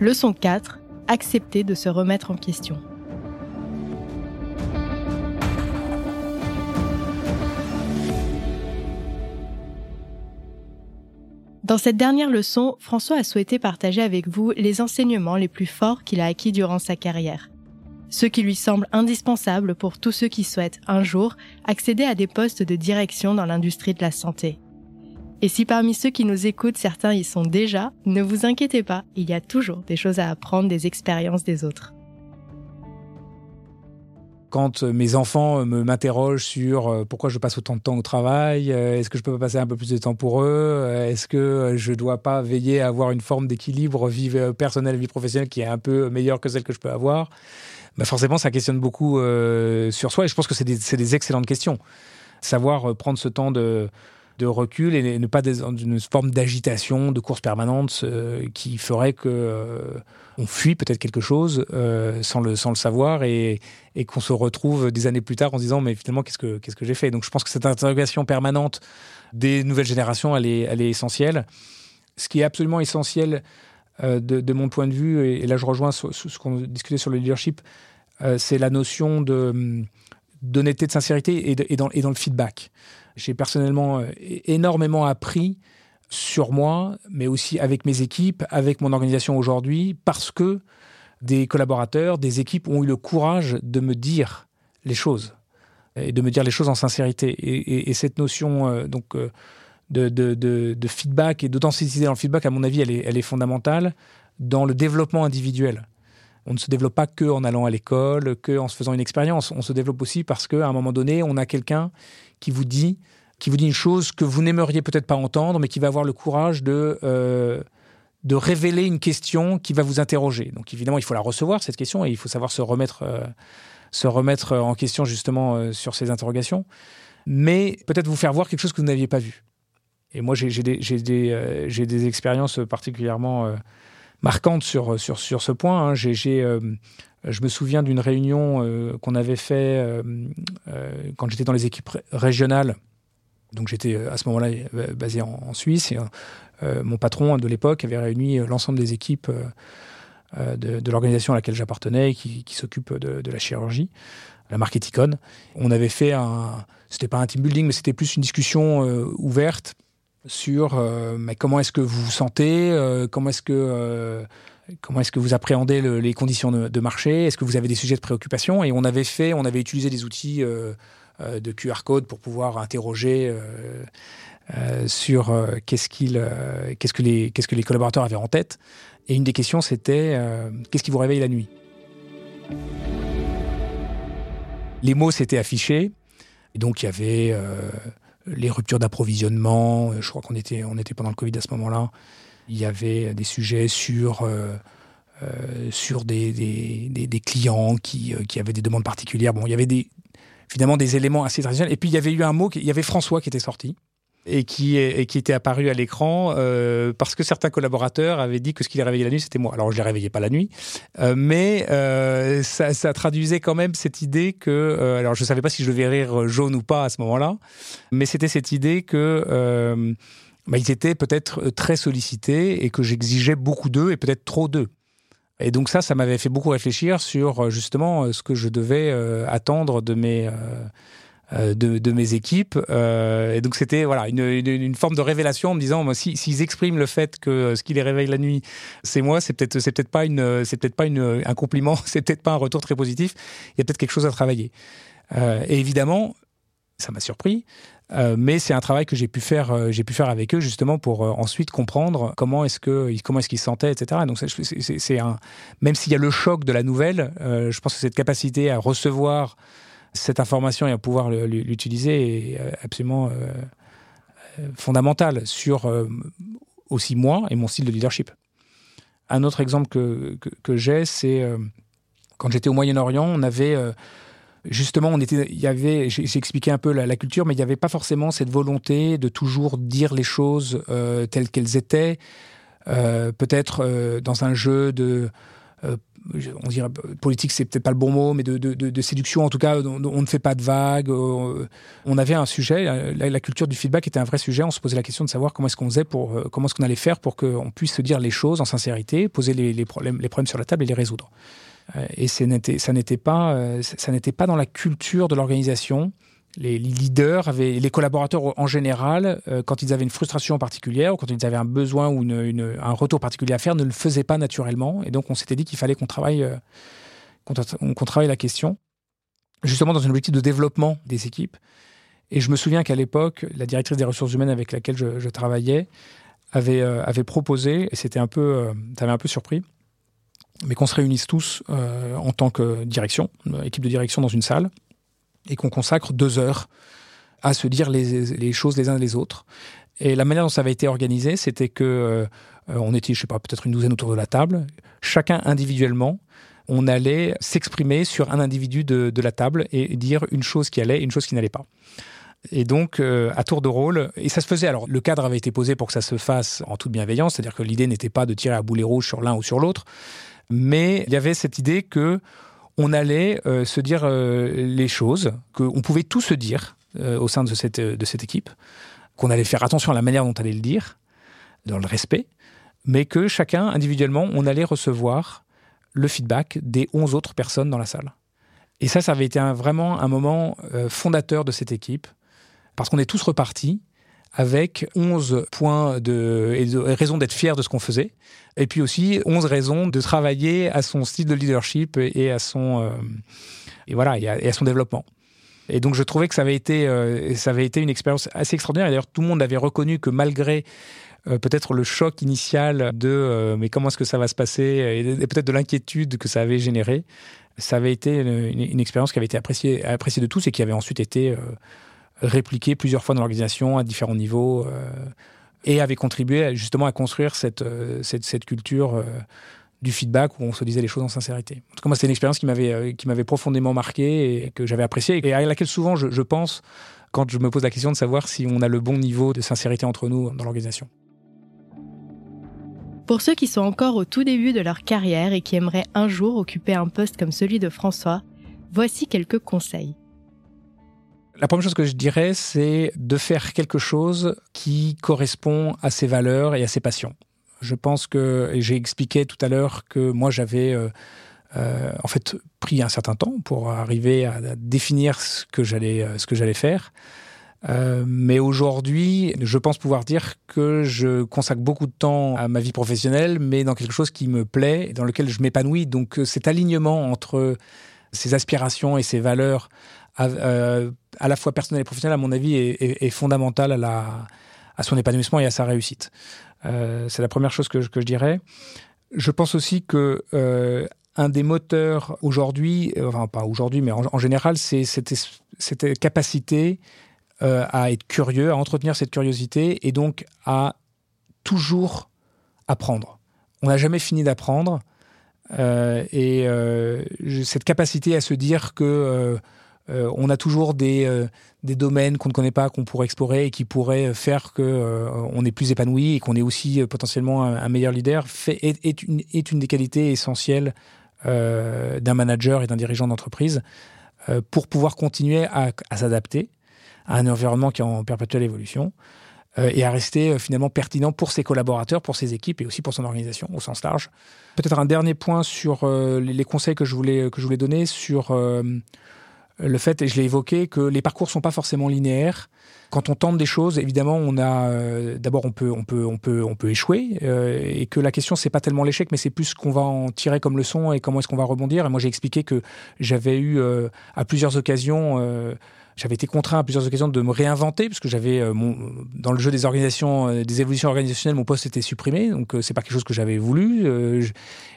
Leçon 4. Accepter de se remettre en question. Dans cette dernière leçon, François a souhaité partager avec vous les enseignements les plus forts qu'il a acquis durant sa carrière. Ceux qui lui semblent indispensables pour tous ceux qui souhaitent un jour accéder à des postes de direction dans l'industrie de la santé. Et si parmi ceux qui nous écoutent, certains y sont déjà, ne vous inquiétez pas, il y a toujours des choses à apprendre des expériences des autres quand euh, mes enfants euh, m'interrogent sur euh, pourquoi je passe autant de temps au travail, est-ce que je peux passer un peu plus de temps pour eux, est-ce que je ne dois pas veiller à avoir une forme d'équilibre vie personnelle vie professionnelle qui est un peu meilleure que celle que je peux avoir, bah forcément ça questionne beaucoup sur soi et je pense que c'est des, excellentes questions. Savoir prendre ce temps de de recul et ne pas dans une forme d'agitation, de course permanente euh, qui ferait que euh, on fuit peut-être quelque chose euh, sans, le, sans le savoir et, qu'on se retrouve des années plus tard en se disant mais finalement qu'est-ce que, qu'est-ce que j'ai fait? Donc je pense que cette interrogation permanente des nouvelles générations, elle est, elle est essentielle. Ce qui est absolument essentiel de, mon point de vue, et, là je rejoins ce, qu'on discutait sur le leadership, c'est la notion de d'honnêteté, de sincérité et, dans, et dans le feedback. J'ai personnellement euh, énormément appris sur moi, mais aussi avec mes équipes, avec mon organisation aujourd'hui, parce que des collaborateurs, des équipes ont eu le courage de me dire les choses et de me dire les choses en sincérité. Et, cette notion euh, donc euh, de, feedback et d'authenticité dans le feedback, à mon avis, elle est fondamentale dans le développement individuel. On ne se développe pas que en allant à l'école, que en se faisant une expérience. On se développe aussi parce qu'à un moment donné, on a quelqu'un qui vous dit, qui vous dit une chose que vous n'aimeriez peut-être pas entendre, mais qui va avoir le courage de, euh, de révéler une question qui va vous interroger. Donc évidemment, il faut la recevoir, cette question, et il faut savoir se remettre, euh, se remettre en question justement euh, sur ces interrogations, mais peut-être vous faire voir quelque chose que vous n'aviez pas vu. Et moi, j'ai des, des, des, expériences particulièrement marquantes sur, sur, sur ce point. Hein. J'ai je me souviens d'une réunion euh, qu'on avait fait euh, euh, quand j'étais dans les équipes régionales. Donc j'étais à ce moment-là basé en, Suisse mon patron de l'époque avait réuni l'ensemble des équipes de, l'organisation à laquelle j'appartenais qui, qui s'occupe de, la chirurgie, la marque Eticon. On avait fait un, c'était pas un team building, mais c'était plus une discussion ouverte sur mais comment est-ce que vous vous sentez, comment est-ce que Comment est-ce que vous appréhendez les conditions de, marché? Est-ce que vous avez des sujets de préoccupation? Et on avait fait, on avait utilisé des outils euh, euh, de QR code pour pouvoir interroger euh, sur qu'est-ce qu'est-ce que les, qu'est-ce que les collaborateurs avaient en tête. Et une des questions, c'était qu'est-ce qui vous réveille la nuit? Les mots s'étaient affichés. Donc il y avait les ruptures d'approvisionnement. Je crois qu'on était, on était pendant le Covid à ce moment-là. Il y avait des sujets sur, euh, euh, sur des, des, des, clients qui, euh, qui avaient des demandes particulières. Bon, il y avait des, finalement des éléments assez traditionnels. Et puis il y avait eu un mot, il y avait François qui était sorti et qui, était apparu à l'écran parce que certains collaborateurs avaient dit que ce qui les réveillait la nuit, c'était moi. Alors je ne les réveillais pas la nuit, mais ça, ça, traduisait quand même cette idée que, alors je ne savais pas si je devais rire jaune ou pas à ce moment-là, mais c'était cette idée que bah, ils étaient peut-être euh, très sollicités et que j'exigeais beaucoup d'eux et peut-être trop d'eux. Et donc ça, ça m'avait fait beaucoup réfléchir sur euh, justement euh, ce que je devais attendre de mes de, mes équipes. et donc c'était voilà une, forme de révélation en me disant, moi, s'ils expriment le fait que ce qui les réveille la nuit, c'est moi, c'est peut-être c'est peut-être pas une c'est peut-être pas un compliment, c'est peut-être pas un retour très positif. Il y a peut-être quelque chose à travailler. et évidemment, ça m'a surpris. Euh, mais c'est un travail que j'ai pu faire, euh, j'ai pu faire avec eux justement pour euh, ensuite comprendre comment est-ce que, comment est-ce qu'ils se sentaient, etc. Donc c'est un, même s'il y a le choc de la nouvelle, je pense que cette capacité à recevoir cette information et à pouvoir l'utiliser est absolument fondamentale sur aussi moi et mon style de leadership. Un autre exemple que, que, j'ai, c'est quand j'étais au Moyen-Orient, on avait justement, on était, il y avait, j'ai expliqué un peu la, culture, mais il n'y avait pas forcément cette volonté de toujours dire les choses euh, telles qu'elles étaient. Euh, peut-être euh, dans un jeu de on dirait politique, c'est peut-être pas le bon mot, mais de, séduction. En tout cas, on, ne fait pas de vagues. on avait un sujet. La, culture du feedback était un vrai sujet. On se posait la question de savoir comment est-ce qu'on faisait pour, comment est-ce qu'on allait faire pour qu'on puisse se dire les choses en sincérité, poser les, problèmes, sur la table et les résoudre. et n'était pas, ça n'était pas dans la culture de l'organisation les leaders avaient, les collaborateurs en général, euh, quand ils avaient une frustration particulière ou quand ils avaient un besoin ou un retour particulier à faire, ne le faisaient pas naturellement. Et donc, on s'était dit qu'il fallait qu'on travaille, euh, qu'on travaille la question, justement dans une objectif de développement des équipes. Et je me souviens qu'à l'époque, la directrice des ressources humaines avec laquelle je, travaillais avait, euh, avait proposé, et c'était un peu, ça m'avait un peu surpris, mais qu'on se réunisse tous en tant que direction, équipe de direction dans une salle, et qu'on consacre deux heures à se dire les, choses les uns les autres. Et la manière dont ça avait été organisé, c'était que euh, on était, je sais pas, peut-être une douzaine autour de la table. Chacun individuellement, on allait s'exprimer sur un individu de, la table et dire une chose qui allait une chose qui n'allait pas. Et donc, euh, à tour de rôle, et ça se faisait. Alors, le cadre avait été posé pour que ça se fasse en toute bienveillance, c'est-à-dire que l'idée n'était pas de tirer à boulet rouge sur l'un ou sur l'autre, mais il y avait cette idée que on allait euh, se dire euh, les choses, qu'on pouvait tout se dire euh, au sein de cette, de cette équipe, qu'on allait faire attention à la manière dont on allait le dire, dans le respect, mais que chacun, individuellement, on allait recevoir le feedback des 11 autres personnes dans la salle. Et ça, ça avait été vraiment un moment fondateur de cette équipe, parce qu'on est tous repartis avec 11 points de, et raisons d'être fiers de ce qu'on faisait, et puis aussi 11 raisons de travailler à son style de leadership et à son, euh, et voilà, à, son développement. Et donc je trouvais que ça avait été, euh, ça avait été une expérience assez extraordinaire. D'ailleurs, tout le monde avait reconnu que malgré euh, peut-être le choc initial de mais comment est-ce que ça va se passer et, peut-être de l'inquiétude que ça avait généré, ça avait été une, une, expérience qui avait été appréciée, appréciée de tous et qui avait ensuite été répliqué plusieurs fois dans l'organisation à différents niveaux euh, et avait contribué justement à construire cette, euh, cette, cette culture euh, du feedback où on se disait les choses en sincérité. En tout cas, moi, c'était une expérience qui m'avait, qui m'avait profondément marqué et que j'avais appréciée et à laquelle souvent je, je, pense quand je me pose la question de savoir si on a le bon niveau de sincérité entre nous dans l'organisation. Pour ceux qui sont encore au tout début de leur carrière et qui aimeraient un jour occuper un poste comme celui de François, voici quelques conseils. La première chose que je dirais, c'est de faire quelque chose qui correspond à ses valeurs et à ses passions. Je pense que, et j'ai expliqué tout à l'heure que moi j'avais euh, euh, en fait pris un certain temps pour arriver à, définir ce que j'allais euh, ce que j'allais faire. mais aujourd'hui, je pense pouvoir dire que je consacre beaucoup de temps à ma vie professionnelle, mais dans quelque chose qui me plaît et dans lequel je m'épanouis. Donc cet alignement entre ces aspirations et ces valeurs euh, à, la fois personnel et professionnel, à mon avis, est, fondamental à, la, à son épanouissement et à sa réussite. Euh, c'est la première chose que je, dirais. Je pense aussi que euh, un des moteurs aujourd'hui, enfin pas aujourd'hui, mais en, général, c'est cette, capacité à être curieux, à entretenir cette curiosité et donc à toujours apprendre. On n'a jamais fini d'apprendre. et cette capacité à se dire que euh, on a toujours des, euh, des domaines qu'on ne connaît pas, qu'on pourrait explorer et qui pourraient faire qu'on euh, est plus épanoui et qu'on est aussi potentiellement un, meilleur leader, fait, est, une, des qualités essentielles d'un manager et d'un dirigeant d'entreprise pour pouvoir continuer à, s'adapter à un environnement qui est en perpétuelle évolution et à rester finalement pertinent pour ses collaborateurs, pour ses équipes et aussi pour son organisation au sens large. Peut-être un dernier point sur les, conseils que je voulais, que je voulais donner sur le fait, et je l'ai évoqué, que les parcours sont pas forcément linéaires. Quand on tente des choses, évidemment, on a euh, d'abord on peut on peut on peut on peut échouer euh, et que la question c'est pas tellement l'échec, mais c'est plus ce qu'on va en tirer comme leçon et comment est-ce qu'on va rebondir. Et moi j'ai expliqué que j'avais eu euh, à plusieurs occasions j'avais été contraint à plusieurs occasions de me réinventer parce que j'avais euh, dans le jeu des organisations, euh, des évolutions organisationnelles, mon poste était supprimé. Donc euh, c'est pas quelque chose que j'avais voulu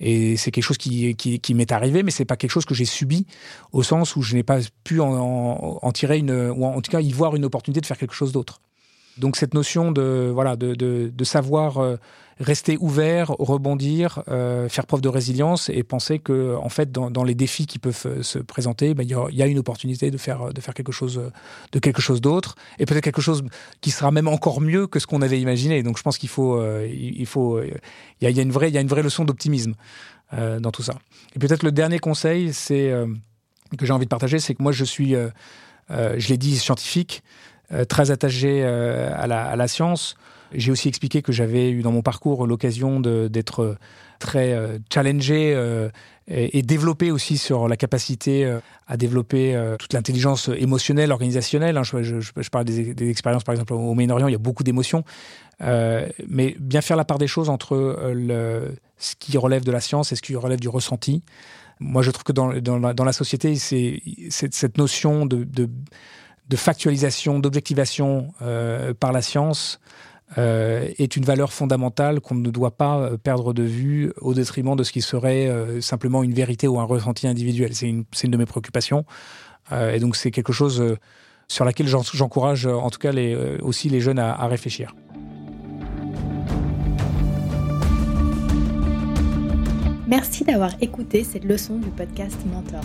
et c'est quelque chose qui, qui, m'est arrivé, mais c'est pas quelque chose que j'ai subi au sens où je n'ai pas pu en, tirer une ou en tout cas y voir une opportunité de faire quelque chose d'autre. Donc cette notion de voilà de, de, savoir euh, rester ouvert, rebondir, euh, faire preuve de résilience et penser que en fait dans, les défis qui peuvent euh, se présenter, ben, il y, a une opportunité de faire de faire quelque chose de quelque chose d'autre et peut-être quelque chose qui sera même encore mieux que ce qu'on avait imaginé. Donc je pense qu'il faut il faut il y a, y a, une vraie il y a une vraie leçon d'optimisme dans tout ça. Et peut-être le dernier conseil c'est que j'ai envie de partager, c'est que moi je suis je l'ai dit scientifique très attaché euh, à la, science. J'ai aussi expliqué que j'avais eu dans mon parcours l'occasion d'être très euh, challengé et, développé aussi sur la capacité à développer toute l'intelligence émotionnelle, organisationnelle. Hein. Je, parle des, expériences, par exemple, au Moyen-Orient, il y a beaucoup d'émotions. Euh, mais bien faire la part des choses entre ce qui relève de la science et ce qui relève du ressenti. Moi, je trouve que dans, la, société, c'est cette notion de de factualisation, d'objectivation euh, par la science euh, est une valeur fondamentale qu'on ne doit pas euh, perdre de vue au détriment de ce qui serait simplement une vérité ou un ressenti individuel. C'est une, une, de mes préoccupations. et donc c'est quelque chose sur laquelle j'encourage en tout cas aussi les jeunes à réfléchir. Merci d'avoir écouté cette leçon du podcast Mentor.